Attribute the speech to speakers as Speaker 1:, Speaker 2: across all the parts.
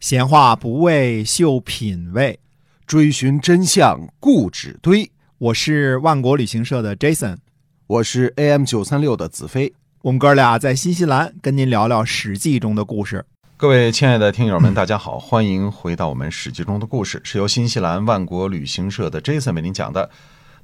Speaker 1: 闲话不为秀品味，
Speaker 2: 追寻真相固执堆。
Speaker 1: 我是万国旅行社的 Jason，
Speaker 2: 我是 AM 九三六的子飞。
Speaker 1: 我们哥俩在新西兰跟您聊聊《史记》中的故事。
Speaker 3: 各位亲爱的听友们，大家好，欢迎回到我们《史记》中的故事，是由新西兰万国旅行社的 Jason 为您讲的。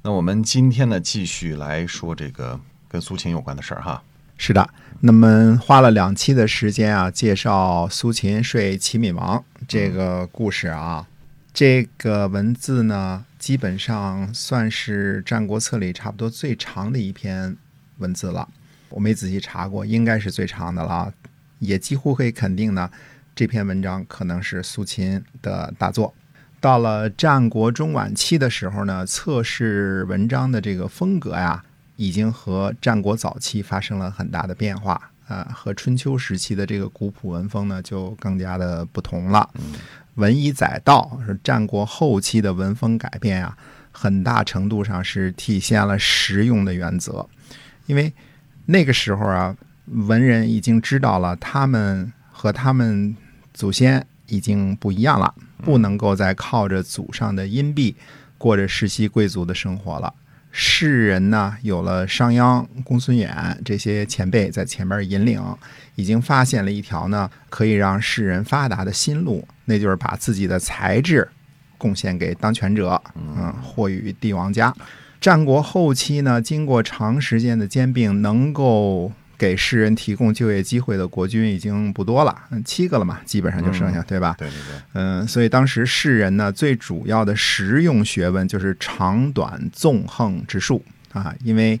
Speaker 3: 那我们今天呢，继续来说这个跟苏秦有关的事儿哈。
Speaker 1: 是的，那么花了两期的时间啊，介绍苏秦睡齐闵王这个故事啊。这个文字呢，基本上算是《战国策》里差不多最长的一篇文字了。我没仔细查过，应该是最长的了，也几乎可以肯定呢，这篇文章可能是苏秦的大作。到了战国中晚期的时候呢，测试文章的这个风格呀。已经和战国早期发生了很大的变化啊，和春秋时期的这个古朴文风呢就更加的不同了。文以载道是战国后期的文风改变啊，很大程度上是体现了实用的原则，因为那个时候啊，文人已经知道了他们和他们祖先已经不一样了，不能够再靠着祖上的荫庇过着世袭贵族的生活了。世人呢，有了商鞅、公孙衍这些前辈在前面引领，已经发现了一条呢可以让世人发达的新路，那就是把自己的才智贡献给当权者，嗯，或与帝王家。战国后期呢，经过长时间的兼并，能够。给世人提供就业机会的国君已经不多了，七个了嘛，基本上就剩下，对吧？
Speaker 3: 对对对。
Speaker 1: 嗯，所以当时世人呢，最主要的实用学问就是长短纵横之术啊，因为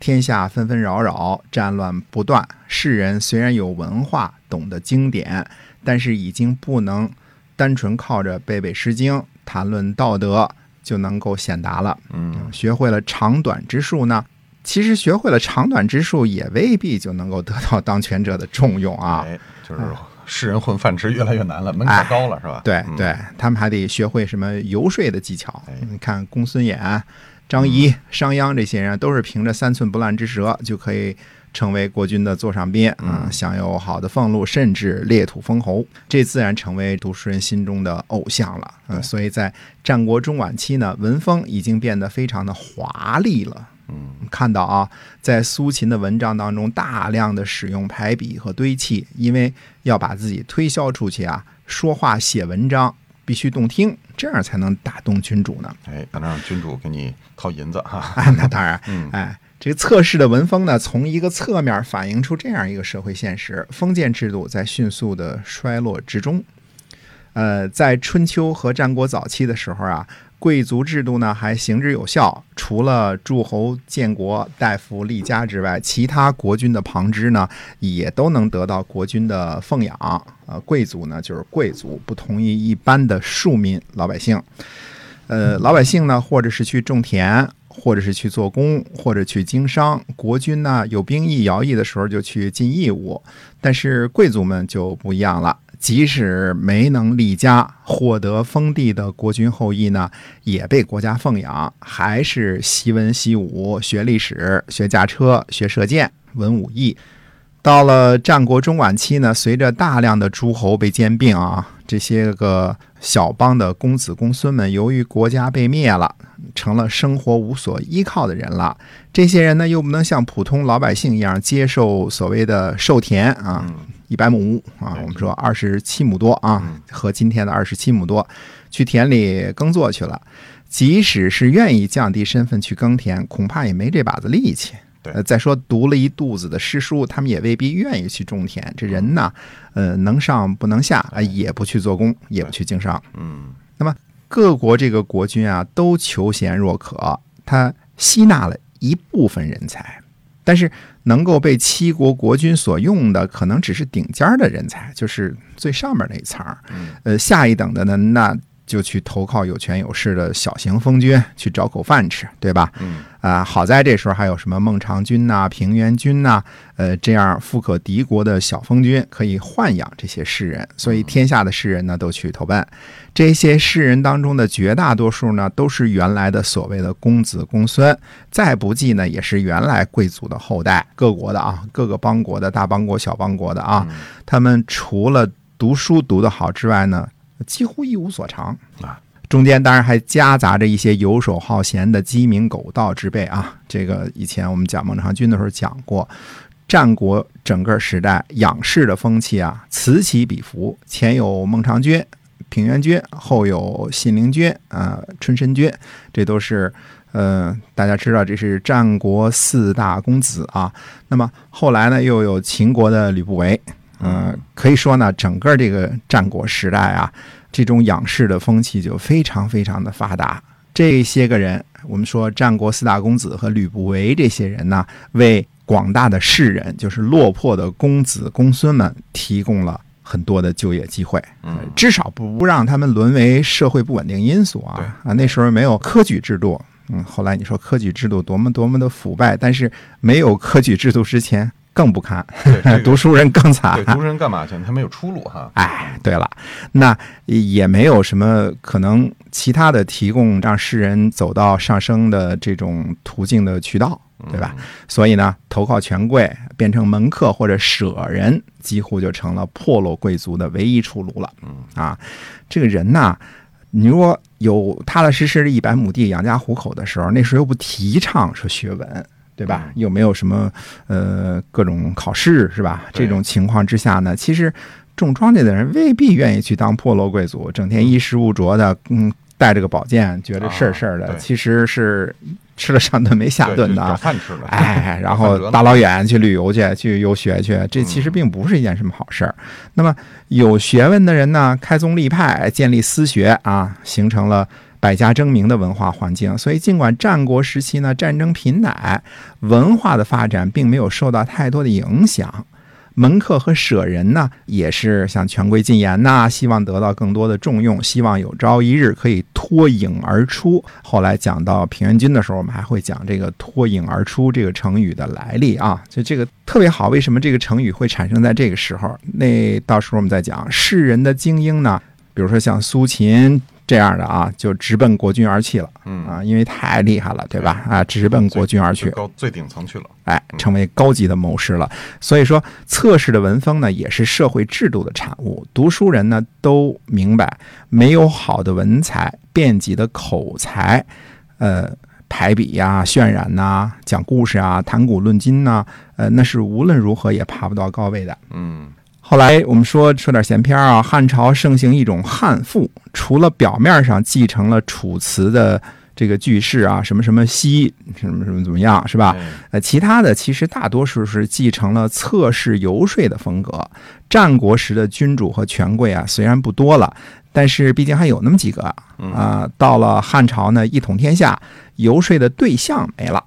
Speaker 1: 天下纷纷扰扰，战乱不断，世人虽然有文化，懂得经典，但是已经不能单纯靠着背背《诗经》、谈论道德就能够显达了。
Speaker 3: 嗯，
Speaker 1: 学会了长短之术呢。其实学会了长短之术，也未必就能够得到当权者的重用啊。
Speaker 3: 哎，就是世人混饭吃越来越难了，门槛高了，是吧？
Speaker 1: 对对，他们还得学会什么游说的技巧。你看公孙衍、张仪、商鞅这些人，都是凭着三寸不烂之舌就可以成为国君的座上宾啊，享有好的俸禄，甚至列土封侯。这自然成为读书人心中的偶像了。嗯，所以在战国中晚期呢，文风已经变得非常的华丽了。
Speaker 3: 嗯，
Speaker 1: 看到啊，在苏秦的文章当中，大量的使用排比和堆砌，因为要把自己推销出去啊，说话写文章必须动听，这样才能打动君主呢。
Speaker 3: 哎，才能让君主给你掏银子哈。
Speaker 1: 那当然，哎，这个测试的文风呢，从一个侧面反映出这样一个社会现实：封建制度在迅速的衰落之中。呃，在春秋和战国早期的时候啊。贵族制度呢还行之有效，除了诸侯建国、大夫立家之外，其他国君的旁支呢也都能得到国君的奉养。呃，贵族呢就是贵族，不同于一般的庶民老百姓。呃，老百姓呢，或者是去种田，或者是去做工，或者去经商。国君呢有兵役、徭役的时候就去尽义务，但是贵族们就不一样了。即使没能立家获得封地的国君后裔呢，也被国家奉养，还是习文习武、学历史、学驾车、学射箭、文武艺。到了战国中晚期呢，随着大量的诸侯被兼并啊，这些个小邦的公子公孙们，由于国家被灭了，成了生活无所依靠的人了。这些人呢，又不能像普通老百姓一样接受所谓的授田啊。一百亩啊，我们说二十七亩多啊，和今天的二十七亩多，去田里耕作去了。即使是愿意降低身份去耕田，恐怕也没这把子力气。
Speaker 3: 对，
Speaker 1: 再说读了一肚子的诗书，他们也未必愿意去种田。这人呢，呃，能上不能下啊，也不去做工，也不去经商。
Speaker 3: 嗯，
Speaker 1: 那么各国这个国君啊，都求贤若渴，他吸纳了一部分人才。但是能够被七国国君所用的，可能只是顶尖的人才，就是最上面那一层呃，下一等的呢，那就去投靠有权有势的小型封君，去找口饭吃，对吧？
Speaker 3: 嗯。
Speaker 1: 啊，好在这时候还有什么孟尝君呐、平原君呐，呃，这样富可敌国的小封君可以豢养这些士人，所以天下的士人呢都去投奔。这些士人当中的绝大多数呢，都是原来的所谓的公子公孙，再不济呢，也是原来贵族的后代。各国的啊，各个邦国的大邦国、小邦国的啊，他们除了读书读得好之外呢，几乎一无所长
Speaker 3: 啊。
Speaker 1: 中间当然还夹杂着一些游手好闲的鸡鸣狗盗之辈啊。这个以前我们讲孟尝君的时候讲过，战国整个时代仰视的风气啊，此起彼伏。前有孟尝君、平原君，后有信陵君啊、春申君，这都是呃大家知道这是战国四大公子啊。那么后来呢，又有秦国的吕不韦。嗯，可以说呢，整个这个战国时代啊，这种仰视的风气就非常非常的发达。这些个人，我们说战国四大公子和吕不韦这些人呢，为广大的士人，就是落魄的公子公孙们，提供了很多的就业机会。
Speaker 3: 嗯，
Speaker 1: 至少不让他们沦为社会不稳定因素啊。啊，那时候没有科举制度。嗯，后来你说科举制度多么多么的腐败，但是没有科举制度之前。更不堪，读书人更惨。
Speaker 3: 读书人干嘛去？他没有出路哈。
Speaker 1: 哎，对了，那也没有什么可能其他的提供让世人走到上升的这种途径的渠道，对吧？所以呢，投靠权贵，变成门客或者舍人，几乎就成了破落贵族的唯一出路了。
Speaker 3: 嗯
Speaker 1: 啊，这个人呐，你如果有踏踏实实的一百亩地养家糊口的时候，那时候又不提倡说学文。对吧？又没有什么呃各种考试是吧？这种情况之下呢，其实种庄稼的人未必愿意去当破落贵族，整天衣食无着的，嗯，带着个宝剑，觉得事儿事儿的，其实是吃了上顿没下顿的，
Speaker 3: 饭吃了。
Speaker 1: 哎，然后大老远去旅游去，去游学去，这其实并不是一件什么好事儿。那么有学问的人呢，开宗立派，建立私学啊，形成了。百家争鸣的文化环境，所以尽管战国时期呢战争频乃，文化的发展并没有受到太多的影响。门客和舍人呢，也是向权贵进言呐，希望得到更多的重用，希望有朝一日可以脱颖而出。后来讲到平原君的时候，我们还会讲这个“脱颖而出”这个成语的来历啊，就这个特别好。为什么这个成语会产生在这个时候？那到时候我们再讲。世人的精英呢，比如说像苏秦。这样的啊，就直奔国君而去了，
Speaker 3: 嗯
Speaker 1: 啊，因为太厉害了，对吧？啊，直奔国君而去，
Speaker 3: 高最顶层去了，
Speaker 1: 哎，成为高级的谋士了。所以说，测试的文风呢，也是社会制度的产物。读书人呢，都明白，没有好的文采、辩捷的口才，呃，排比呀、渲染呐、讲故事啊、谈古论今呐，呃，那是无论如何也爬不到高位的。
Speaker 3: 嗯。
Speaker 1: 后来我们说说点闲篇啊，汉朝盛行一种汉赋，除了表面上继承了楚辞的这个句式啊，什么什么西，什么什么怎么样，是吧？呃，其他的其实大多数是继承了测试游说的风格。战国时的君主和权贵啊，虽然不多了，但是毕竟还有那么几个啊。到了汉朝呢，一统天下，游说的对象没了。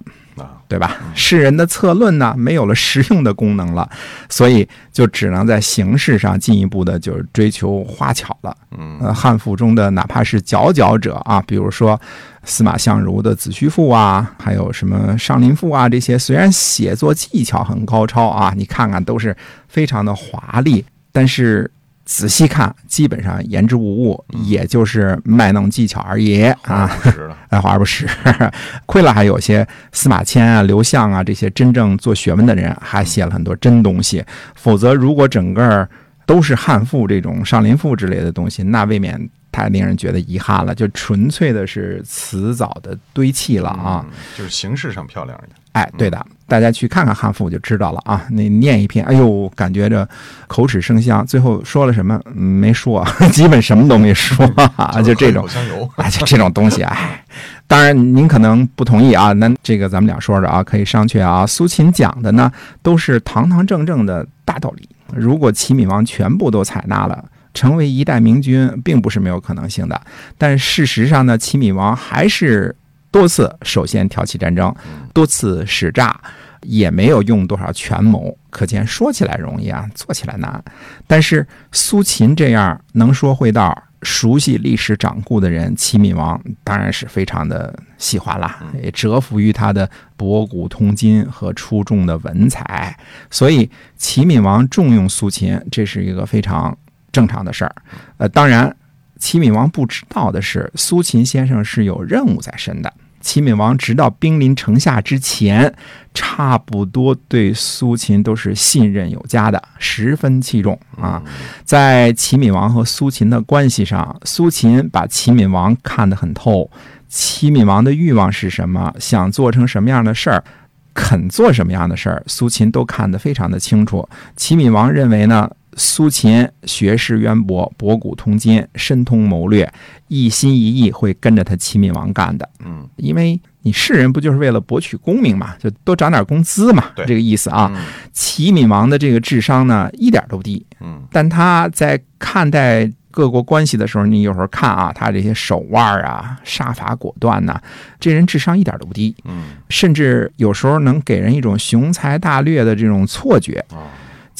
Speaker 1: 对吧？世人的策论呢，没有了实用的功能了，所以就只能在形式上进一步的，就是追求花巧了。
Speaker 3: 嗯，
Speaker 1: 汉赋中的哪怕是佼佼者啊，比如说司马相如的《子虚赋》啊，还有什么《上林赋》啊，这些虽然写作技巧很高超啊，你看看都是非常的华丽，但是。仔细看，基本上言之无物，也就是卖弄技巧而已啊！爱，华而不实。亏了还有些司马迁啊、刘向啊这些真正做学问的人，还写了很多真东西。否则，如果整个都是汉赋这种上林赋之类的东西，那未免太令人觉得遗憾了。就纯粹的是辞藻的堆砌了啊！
Speaker 3: 就是形式上漂亮一点。
Speaker 1: 哎，对的，大家去看看汉赋就知道了啊。那念一篇，哎呦，感觉着口齿生香。最后说了什么？没说，基本什么都没说啊。就这种，哎，就这种东西，哎。当然，您可能不同意啊。那这个咱们俩说着啊，可以商榷啊。苏秦讲的呢，都是堂堂正正的大道理。如果齐闵王全部都采纳了，成为一代明君，并不是没有可能性的。但事实上呢，齐闵王还是。多次首先挑起战争，多次使诈，也没有用多少权谋，可见说起来容易啊，做起来难。但是苏秦这样能说会道、熟悉历史掌故的人，齐闵王当然是非常的喜欢啦，也折服于他的博古通今和出众的文采。所以齐闵王重用苏秦，这是一个非常正常的事儿。呃，当然。齐闵王不知道的是，苏秦先生是有任务在身的齐闵王直到兵临城下之前，差不多对苏秦都是信任有加的，十分器重啊。在齐闵王和苏秦的关系上，苏秦把齐闵王看得很透。齐闵王的欲望是什么？想做成什么样的事儿？肯做什么样的事儿？苏秦都看得非常的清楚。齐闵王认为呢，苏秦学识渊博，博古通今，深通谋略，一心一意会跟着他齐闵王干的。
Speaker 3: 嗯，
Speaker 1: 因为你是人不就是为了博取功名嘛，就多涨点工资嘛，这个意思啊。
Speaker 3: 嗯。
Speaker 1: 齐闵王的这个智商呢，一点都不低，
Speaker 3: 嗯。
Speaker 1: 但他在看待各国关系的时候，你有时候看啊，他这些手腕啊、杀伐果断呐、这人智商一点都不低，
Speaker 3: 嗯。
Speaker 1: 甚至有时候能给人一种雄才大略的这种错觉。
Speaker 3: 哦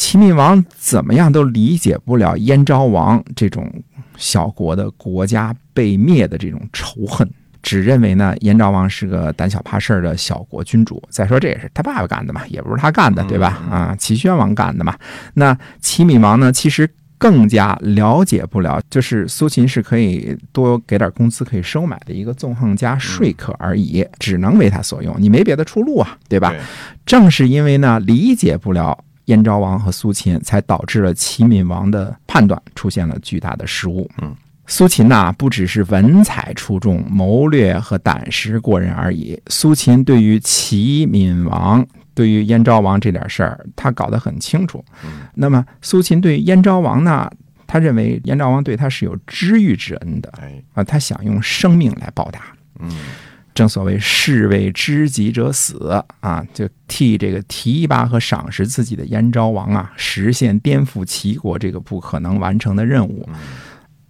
Speaker 1: 齐闵王怎么样都理解不了燕昭王这种小国的国家被灭的这种仇恨，只认为呢燕昭王是个胆小怕事儿的小国君主。再说这也是他爸爸干的嘛，也不是他干的，对吧？
Speaker 3: 嗯
Speaker 1: 啊，齐宣王干的嘛。那齐闵王呢，其实。更加了解不了，就是苏秦是可以多给点工资可以收买的一个纵横家说客而已，只能为他所用，你没别的出路啊，对吧？
Speaker 3: 对
Speaker 1: 正是因为呢理解不了燕昭王和苏秦，才导致了齐闵王的判断出现了巨大的失误。
Speaker 3: 嗯，
Speaker 1: 苏秦呐、不只是文采出众、谋略和胆识过人而已，苏秦对于齐闵王。对于燕昭王这点事儿，他搞得很清楚。
Speaker 3: 嗯
Speaker 1: 那么苏秦对燕昭王呢，他认为燕昭王对他是有知遇之恩的
Speaker 3: 哎
Speaker 1: 啊，他想用生命来报答。
Speaker 3: 嗯
Speaker 1: 正所谓士为知己者死啊，就替这个提拔和赏识自己的燕昭王啊，实现颠覆齐国这个不可能完成的任务。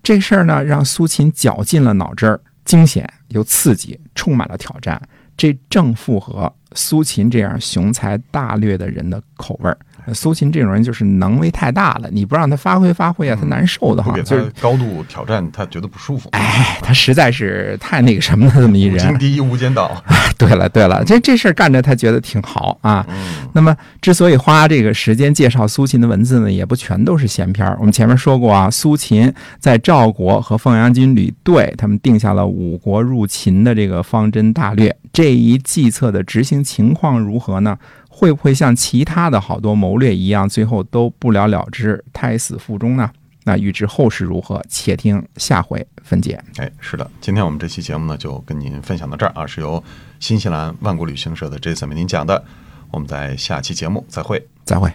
Speaker 1: 这事儿呢，让苏秦绞尽了脑汁儿，惊险又刺激，充满了挑战。这正符合苏秦这样雄才大略的人的口味儿。苏秦这种人就是能为太大了，你不让他发挥发挥啊，他难受的
Speaker 3: 不给，
Speaker 1: 慌就是
Speaker 3: 他高度挑战，他觉得不舒服。
Speaker 1: 哎，他实在是太那个什么了，这么一人。
Speaker 3: 第一无间道。
Speaker 1: 对了对了，这这事儿干着他觉得挺好啊。
Speaker 3: 嗯
Speaker 1: 那么，之所以花这个时间介绍苏秦的文字呢，也不全都是闲篇儿。我们前面说过啊，苏秦在赵国和凤阳军旅队他们定下了五国入秦的这个方针大略，这一计策的执行情况如何呢？会不会像其他的好多谋略一样，最后都不了了之，胎死腹中呢？那预知后事如何，且听下回分解。
Speaker 3: 哎，是的，今天我们这期节目呢，就跟您分享到这儿啊，是由新西兰万国旅行社的 Jason 为您讲的。我们在下期节目再会。
Speaker 1: 再会。